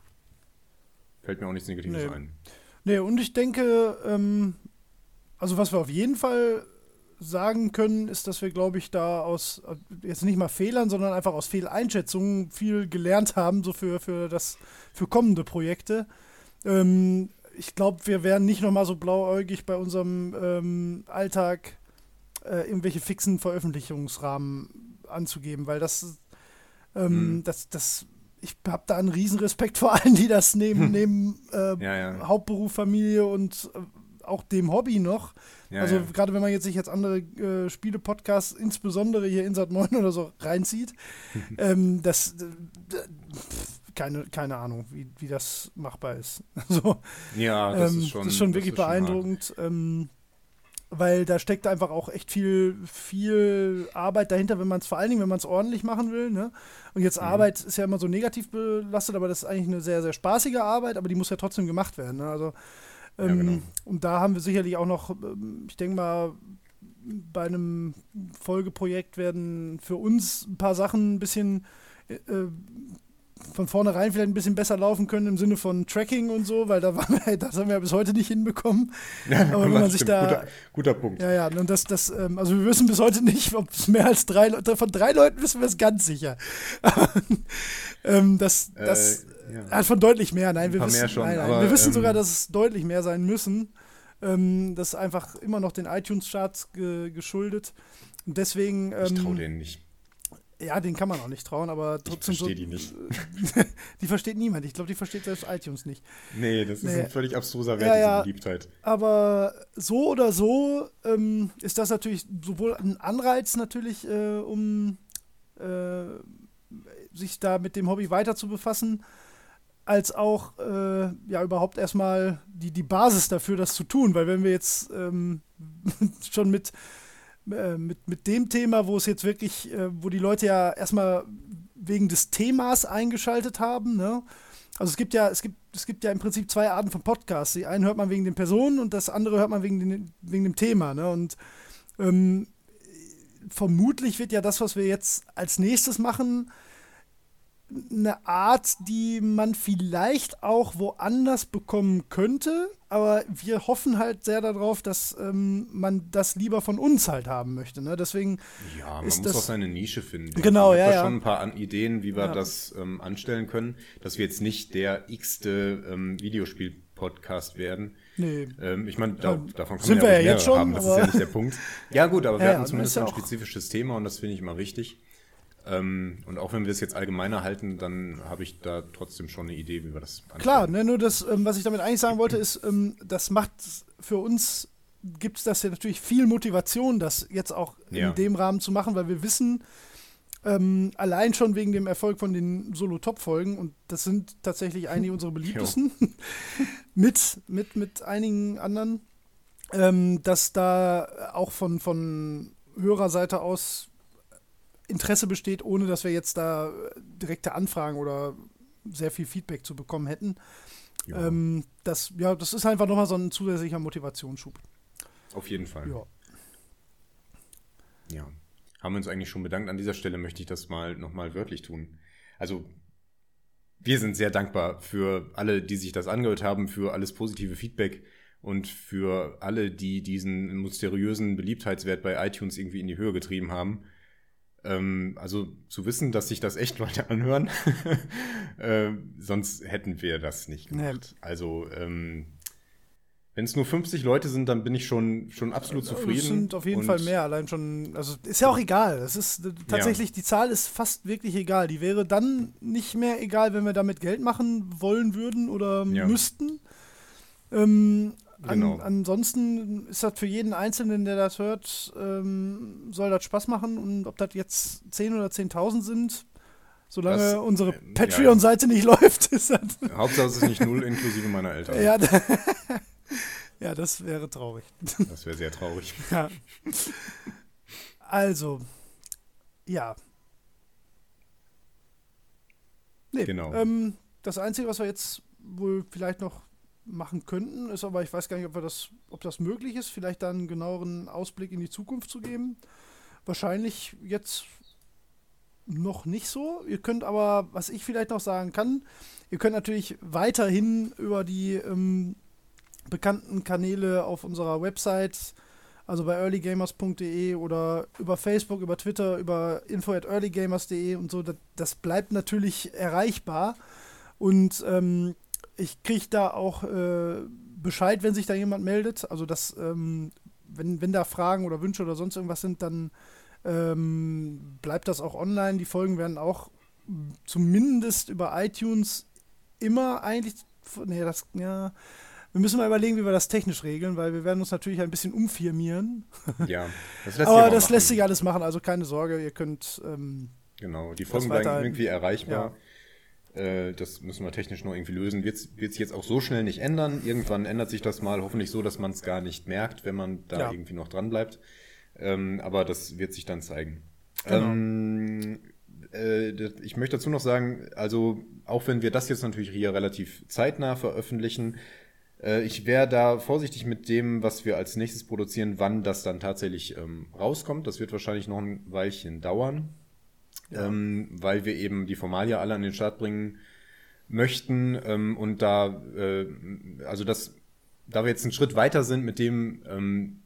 fällt mir auch nichts Negatives nee. ein. Nee, und ich denke, ähm, also was wir auf jeden Fall sagen können, ist, dass wir, glaube ich, da aus, jetzt nicht mal Fehlern, sondern einfach aus Fehleinschätzungen viel gelernt haben, so für, für, das, für kommende Projekte. Ähm, ich glaube, wir wären nicht nochmal so blauäugig bei unserem ähm, Alltag, äh, irgendwelche fixen Veröffentlichungsrahmen anzugeben, weil das, ähm, mhm. das, das ich habe da einen Riesenrespekt vor allen, die das neben, neben äh, ja, ja. Hauptberuf, Familie und äh, auch dem Hobby noch. Ja, also gerade wenn man jetzt sich jetzt andere äh, Spiele-Podcasts, insbesondere hier Insat 9 oder so, reinzieht, ähm, das keine, keine Ahnung, wie, wie das machbar ist. Also, ja, das ähm, ist schon, das ist schon wirklich beeindruckend. Schon weil da steckt einfach auch echt viel, viel Arbeit dahinter, wenn man es vor allen Dingen, wenn man es ordentlich machen will. Ne? Und jetzt mhm. Arbeit ist ja immer so negativ belastet, aber das ist eigentlich eine sehr, sehr spaßige Arbeit, aber die muss ja trotzdem gemacht werden. Ne? Also, ähm, ja, genau. Und da haben wir sicherlich auch noch, ähm, ich denke mal, bei einem Folgeprojekt werden für uns ein paar Sachen ein bisschen äh, von vornherein vielleicht ein bisschen besser laufen können im Sinne von Tracking und so, weil da waren wir, das haben wir bis heute nicht hinbekommen. Ja, Aber wenn man sich da. Guter, guter, Punkt. Ja, ja, und das, das, ähm, also wir wissen bis heute nicht, ob es mehr als drei Leute, von drei Leuten wissen wir es ganz sicher. ähm, das, das äh, ja. hat von deutlich mehr, nein, wir wissen, schon, nein, nein, aber, wir wissen ähm, sogar, dass es deutlich mehr sein müssen. Ähm, das ist einfach immer noch den iTunes-Charts ge geschuldet. Und deswegen. ich traue ähm, denen nicht. Ja, den kann man auch nicht trauen, aber trotzdem. Ich verstehe so, die nicht. die versteht niemand. Ich glaube, die versteht selbst iTunes nicht. Nee, das ist nee. ein völlig abstruser Wert, ja, ja, diese Beliebtheit. Aber so oder so ähm, ist das natürlich sowohl ein Anreiz natürlich, äh, um äh, sich da mit dem Hobby weiter zu befassen, als auch äh, ja überhaupt erstmal die, die Basis dafür, das zu tun. Weil wenn wir jetzt ähm, schon mit äh, mit, mit dem Thema, wo es jetzt wirklich, äh, wo die Leute ja erstmal wegen des Themas eingeschaltet haben, ne? Also es gibt ja, es gibt, es gibt ja im Prinzip zwei Arten von Podcasts. Die einen hört man wegen den Personen und das andere hört man wegen, den, wegen dem Thema, ne? Und ähm, vermutlich wird ja das, was wir jetzt als nächstes machen, eine Art, die man vielleicht auch woanders bekommen könnte, aber wir hoffen halt sehr darauf, dass ähm, man das lieber von uns halt haben möchte. Ne? Deswegen ja, man muss auch seine Nische finden. Genau, also, ja, ja. schon ein paar Ideen, wie wir ja. das ähm, anstellen können, dass wir jetzt nicht der x-te ähm, Videospiel-Podcast werden. Nee. Ähm, ich meine, da, davon kann Sind man ja, wir ja jetzt schon, haben, das ist ja nicht der Punkt. Ja gut, aber wir hatten zumindest ein spezifisches Thema und das finde ich immer wichtig. Ähm, und auch wenn wir es jetzt allgemeiner halten, dann habe ich da trotzdem schon eine Idee, wie wir das anstellen. Klar, ne, nur das, ähm, was ich damit eigentlich sagen wollte, ist, ähm, das macht für uns, gibt es das ja natürlich viel Motivation, das jetzt auch ja. in dem Rahmen zu machen, weil wir wissen, ähm, allein schon wegen dem Erfolg von den Solo-Top-Folgen, und das sind tatsächlich einige unserer beliebtesten, mit, mit, mit einigen anderen, ähm, dass da auch von, von Hörerseite aus Interesse besteht, ohne dass wir jetzt da direkte Anfragen oder sehr viel Feedback zu bekommen hätten. Ja. Ähm, das, ja, das ist einfach nochmal so ein zusätzlicher Motivationsschub. Auf jeden Fall. Ja. Ja. Haben wir uns eigentlich schon bedankt. An dieser Stelle möchte ich das mal nochmal wörtlich tun. Also, wir sind sehr dankbar für alle, die sich das angehört haben, für alles positive Feedback und für alle, die diesen mysteriösen Beliebtheitswert bei iTunes irgendwie in die Höhe getrieben haben. Ähm, also zu wissen, dass sich das echt Leute anhören, äh, sonst hätten wir das nicht gemacht. Nee. Also ähm, wenn es nur 50 Leute sind, dann bin ich schon, schon absolut zufrieden. Es sind auf jeden Fall mehr, allein schon. Also ist ja auch egal. Es ist äh, tatsächlich, ja. die Zahl ist fast wirklich egal. Die wäre dann nicht mehr egal, wenn wir damit Geld machen wollen würden oder ja. müssten. Ähm, genau. An, ansonsten ist das für jeden Einzelnen, der das hört, ähm, soll das Spaß machen. Und ob das jetzt 10 oder 10.000 sind, solange das, unsere äh, Patreon-Seite ja, nicht läuft, ist das. Hauptsache es ist nicht null inklusive meiner Eltern. Ja, Ja, das wäre traurig. Das wäre sehr traurig. ja. Also, ja. Nee, genau. Ähm, das Einzige, was wir jetzt wohl vielleicht noch machen könnten, ist aber, ich weiß gar nicht, ob, wir das, ob das möglich ist, vielleicht dann einen genaueren Ausblick in die Zukunft zu geben. Wahrscheinlich jetzt noch nicht so. Ihr könnt aber, was ich vielleicht noch sagen kann, ihr könnt natürlich weiterhin über die ähm, bekannten Kanäle auf unserer Website, also bei earlygamers.de oder über Facebook, über Twitter, über info at earlygamers.de und so, das, das, bleibt natürlich erreichbar. Und ähm, ich kriege da auch äh, Bescheid, wenn sich da jemand meldet. Also, dass, ähm, wenn, wenn da Fragen oder Wünsche oder sonst irgendwas sind, dann ähm, bleibt das auch online. Die Folgen werden auch zumindest über iTunes immer eigentlich. Nee, das, ja wir müssen mal überlegen, wie wir das technisch regeln, weil wir werden uns natürlich ein bisschen umfirmieren. Ja, das lässt Aber das machen. lässt sich alles machen, also keine Sorge, ihr könnt. Ähm, genau, die Folgen bleiben irgendwie erreichbar. Ja. Äh, das müssen wir technisch noch irgendwie lösen. Wird sich jetzt auch so schnell nicht ändern. Irgendwann ändert sich das mal, hoffentlich so, dass man es gar nicht merkt, wenn man da ja. irgendwie noch dran bleibt. Ähm, aber das wird sich dann zeigen. Genau. Ähm, äh, ich möchte dazu noch sagen, also auch wenn wir das jetzt natürlich hier relativ zeitnah veröffentlichen, äh, ich wäre da vorsichtig mit dem, was wir als nächstes produzieren, wann das dann tatsächlich ähm, rauskommt. Das wird wahrscheinlich noch ein Weilchen dauern, ja. ähm, weil wir eben die Formalia alle an den Start bringen möchten ähm, und da, äh, also das, da wir jetzt einen Schritt weiter sind mit dem, ähm,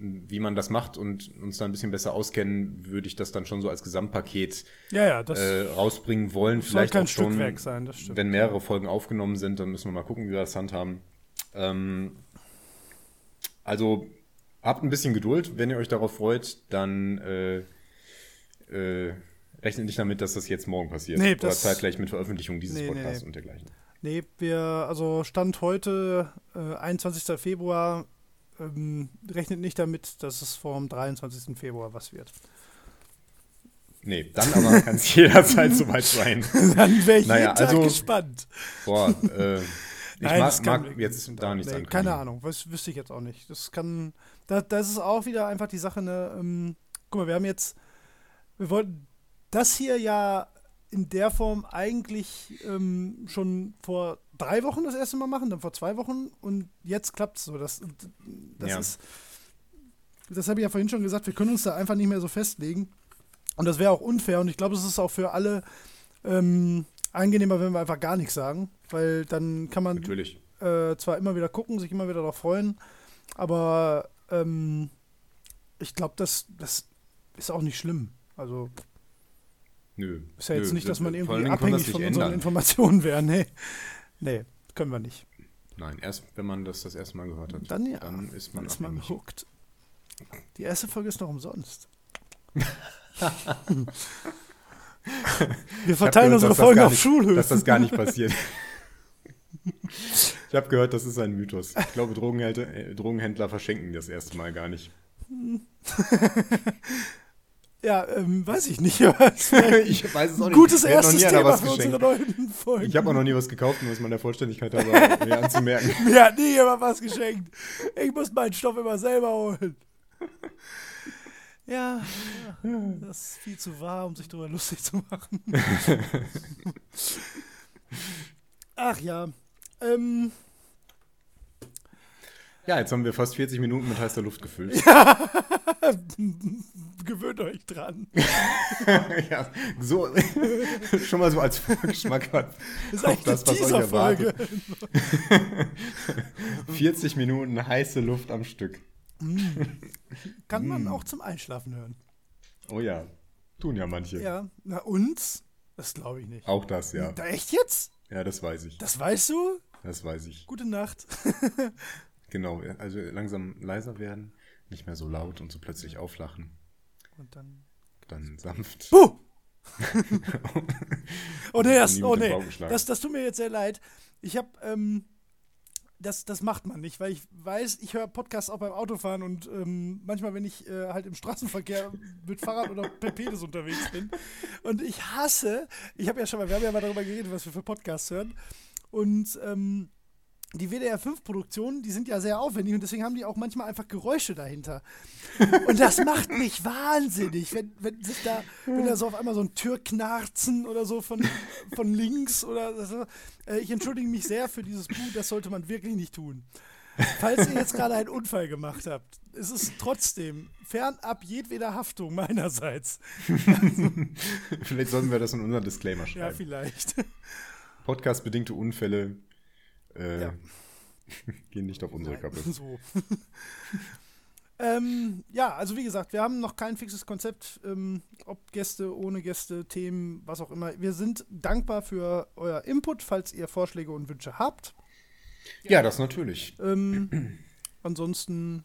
wie man das macht und uns da ein bisschen besser auskennen, würde ich das dann schon so als Gesamtpaket ja, ja, äh, rausbringen wollen. Vielleicht auch schon, sein, wenn mehrere Folgen aufgenommen sind, dann müssen wir mal gucken, wie wir das handhaben. Ähm, also habt ein bisschen Geduld. Wenn ihr euch darauf freut, dann äh, äh, rechnet nicht damit, dass das jetzt morgen passiert. Nee, Oder zeitgleich mit Veröffentlichung dieses nee, Podcasts nee. und dergleichen. Nee, wir, also Stand heute, äh, 21. Februar, ähm, rechnet nicht damit, dass es vor dem 23. Februar was wird. Nee, dann aber kann es jederzeit soweit sein. dann wäre ich naja, jeden Tag also, gespannt. Boah, äh, ich Nein, mag, mag jetzt da nichts nee, Keine Ahnung, das wüsste ich jetzt auch nicht. Das kann, da, das ist auch wieder einfach die Sache, ne, ähm, guck mal, wir haben jetzt, wir wollten das hier ja in der Form eigentlich ähm, schon vor drei Wochen das erste Mal machen, dann vor zwei Wochen und jetzt klappt es so. Das, das ja. ist, das habe ich ja vorhin schon gesagt, wir können uns da einfach nicht mehr so festlegen. Und das wäre auch unfair und ich glaube, es ist auch für alle ähm, angenehmer, wenn wir einfach gar nichts sagen, weil dann kann man äh, zwar immer wieder gucken, sich immer wieder darauf freuen, aber ähm, ich glaube, das, das ist auch nicht schlimm. Also Nö. Ist ja jetzt Nö. nicht, dass man irgendwie abhängig von unseren Informationen wäre. Nee. nee, können wir nicht. Nein, erst wenn man das das erste Mal gehört hat, dann, ja, dann ist man, dann ist man hooked. Die erste Folge ist noch umsonst. Wir verteilen gehört, unsere Folgen auf Schulhöfen. Dass das gar nicht passiert. ich habe gehört, das ist ein Mythos. Ich glaube, Drogenhändler, äh, Drogenhändler verschenken das erste Mal gar nicht. ja, ähm, weiß ich nicht. ich weiß es auch nicht. Gutes erstes Thema für unsere neuen Folgen. Ich habe auch noch nie was gekauft, um es mal der Vollständigkeit halber mir anzumerken. Mir hat nie jemand was geschenkt. Ich muss meinen Stoff immer selber holen. Ja, ja, das ist viel zu wahr, um sich darüber lustig zu machen. Ach ja. Ähm, Ja, jetzt haben wir fast 40 Minuten mit heißer Luft gefüllt. Gewöhnt euch dran. ja, so, schon mal so als Vorgeschmack hat. Das ist eigentlich das, was euch erwartet. 40 Minuten heiße Luft am Stück. Kann man auch zum Einschlafen hören. Oh ja, tun ja manche. Ja, na uns? Das glaube ich nicht. Auch das, ja. Da echt jetzt? Ja, das weiß ich. Das weißt du? Das weiß ich. Gute Nacht. Genau, also langsam leiser werden, nicht mehr so laut und so plötzlich auflachen. Und dann. Dann sanft. Puh! oh nee, das, oh nee. Das, das tut mir jetzt sehr leid. Ich habe ähm, das, das macht man nicht, weil ich weiß, ich höre Podcasts auch beim Autofahren und ähm, manchmal, wenn ich äh, halt im Straßenverkehr mit Fahrrad oder per unterwegs bin. Und ich hasse, ich habe ja schon mal, wir haben ja mal darüber geredet, was wir für Podcasts hören. Und ähm, die WDR5-Produktionen, die sind ja sehr aufwendig und deswegen haben die auch manchmal einfach Geräusche dahinter. Und das macht mich wahnsinnig, wenn, wenn sich da, wenn da so auf einmal so ein Türknarzen oder so von, von links oder so. Äh, ich entschuldige mich sehr für dieses Buch, das sollte man wirklich nicht tun. Falls ihr jetzt gerade einen Unfall gemacht habt, ist es trotzdem fernab jedweder Haftung meinerseits. vielleicht sollten wir das in unser Disclaimer schreiben. Ja, vielleicht. Podcast-bedingte Unfälle äh, ja. gehen nicht auf unsere Kappe. So. ähm, ja, also wie gesagt, wir haben noch kein fixes Konzept, ähm, ob Gäste, ohne Gäste, Themen, was auch immer. Wir sind dankbar für euer Input, falls ihr Vorschläge und Wünsche habt. Ja, das natürlich. Ähm, ansonsten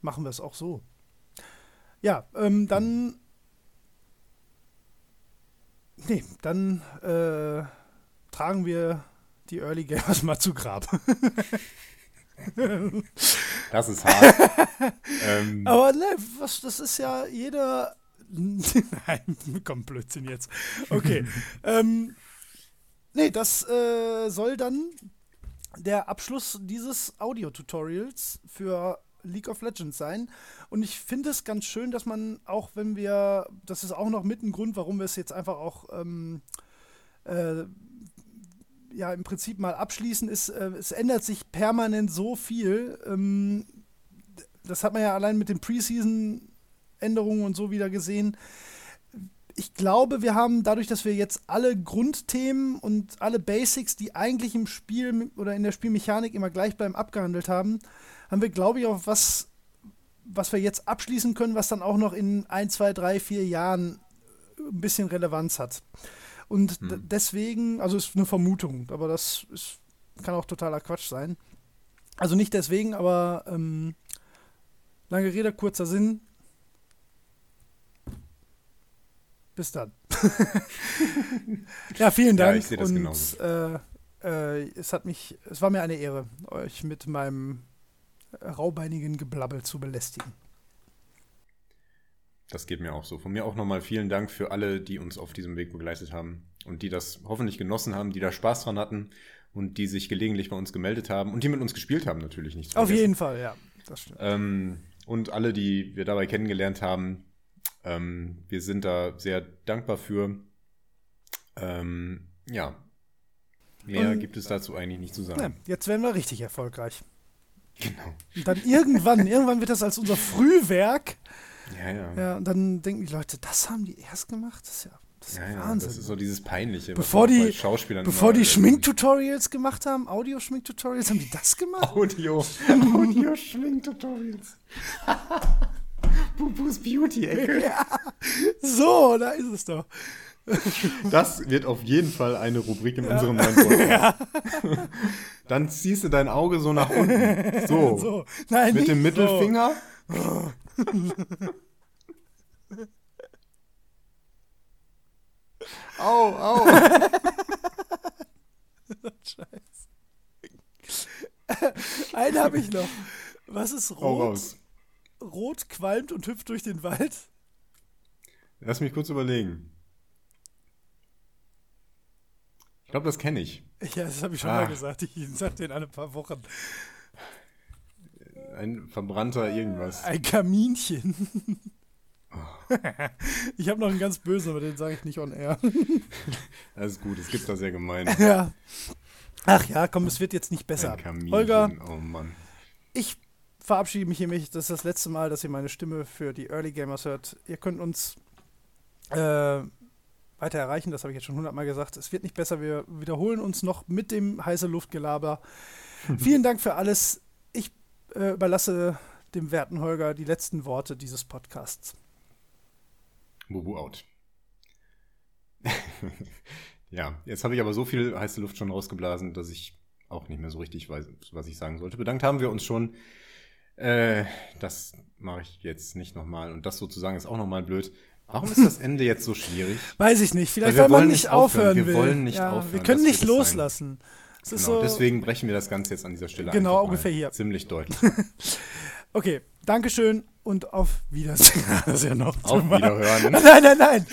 machen wir es auch so. Ja, ähm, dann. Nee, dann äh, tragen wir die Early Gamers mal zu Grab. das ist hart. ähm. Aber ne, was, das ist ja jeder. Nein, komm, Blödsinn jetzt. Okay. ähm, nee, das äh, soll dann der Abschluss dieses Audio-Tutorials für League of Legends sein. Und ich finde es ganz schön, dass man auch, wenn wir, das ist auch noch mit ein Grund, warum wir es jetzt einfach auch ähm, äh, ja im Prinzip mal abschließen, ist, äh, es ändert sich permanent so viel. Ähm, das hat man ja allein mit den Preseason-Änderungen und so wieder gesehen. Ich glaube, wir haben dadurch, dass wir jetzt alle Grundthemen und alle Basics, die eigentlich im Spiel oder in der Spielmechanik immer gleich bleiben, abgehandelt haben, haben wir, glaube ich, auch was, was wir jetzt abschließen können, was dann auch noch in ein, zwei, drei, vier Jahren ein bisschen Relevanz hat. Und hm. deswegen, also ist eine Vermutung, aber das ist, kann auch totaler Quatsch sein. Also nicht deswegen, aber ähm, lange Rede, kurzer Sinn. Bis dann. ja, vielen Dank. Ja, ich sehe das und, genauso. Äh, äh, es hat mich, es war mir eine Ehre, euch mit meinem raubeinigen Geblabbel zu belästigen. Das geht mir auch so. Von mir auch nochmal vielen Dank für alle, die uns auf diesem Weg begleitet haben und die das hoffentlich genossen haben, die da Spaß dran hatten und die sich gelegentlich bei uns gemeldet haben und die mit uns gespielt haben natürlich nicht. Auf jeden Fall, ja. Das stimmt. Ähm, und alle, die wir dabei kennengelernt haben, ähm, wir sind da sehr dankbar für. Ähm, ja, mehr und, gibt es dazu eigentlich nicht zu sagen. Ja, jetzt werden wir richtig erfolgreich. Genau. Und dann irgendwann, irgendwann wird das als unser Frühwerk ja, ja. Ja, und dann denken die Leute, das haben die erst gemacht? Das ist ja, das ist ja, ja Wahnsinn. das ist so dieses Peinliche. Bevor die, bevor die Schminktutorials gemacht haben, Audio-Schminktutorials, haben die das gemacht? Audio. Audio-Schminktutorials. Bubus Beauty-Ecke. Ja. So, da ist es doch. Das wird auf jeden Fall eine Rubrik in ja. unserem neuen Podcast. Ja. Dann ziehst du dein Auge so nach unten. So. so. Nein, Mit dem Mittelfinger. So. au, au. Scheiße. Einen habe ich noch. Was ist rot? Rot qualmt und hüpft durch den Wald. Lass mich kurz überlegen. Ich glaube, das kenne ich. Ja, das habe ich schon ah. mal gesagt. Ich sage den alle paar Wochen. Ein verbrannter irgendwas. Ein Kaminchen. Oh. ich habe noch einen ganz bösen, aber den sage ich nicht on air. Ist gut, es gibt da sehr gemein. Ja. Ach ja, komm, es wird jetzt nicht besser. Ein Kaminchen, Holger, oh Mann. ich verabschiede mich hiermit. Das ist das letzte Mal, dass ihr meine Stimme für die Early Gamers hört. Ihr könnt uns äh, weiter erreichen, das habe ich jetzt schon hundertmal gesagt. Es wird nicht besser, wir wiederholen uns noch mit dem heiße Luftgelaber. Vielen Dank für alles. Äh, überlasse dem werten Holger die letzten Worte dieses Podcasts. Bubu out. ja, jetzt habe ich aber so viel heiße Luft schon rausgeblasen, dass ich auch nicht mehr so richtig weiß, was ich sagen sollte. Bedankt haben wir uns schon. Äh, das mache ich jetzt nicht nochmal. Und das sozusagen ist auch nochmal blöd. Warum ist das Ende jetzt so schwierig? Weiß ich nicht. Vielleicht, weil, weil man nicht aufhören, aufhören will. Wir wollen nicht ja, aufhören. Wir können nicht loslassen. Genau, so deswegen brechen wir das Ganze jetzt an dieser Stelle Genau, ungefähr hier. Ziemlich deutlich. okay, Dankeschön und auf Wiedersehen. Das ja noch auf Wiederhören. Nein, nein, nein.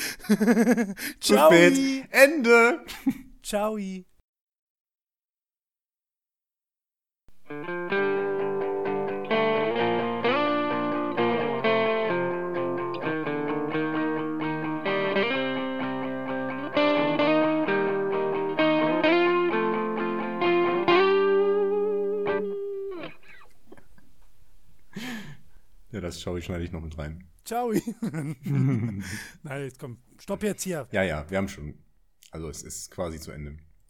Ciao. Ende. Ciao. Ja, das ich, schneide ich noch mit rein. Ciao. Nein, jetzt komm, stopp jetzt hier. Ja, ja, wir haben schon. Also es ist quasi zu Ende.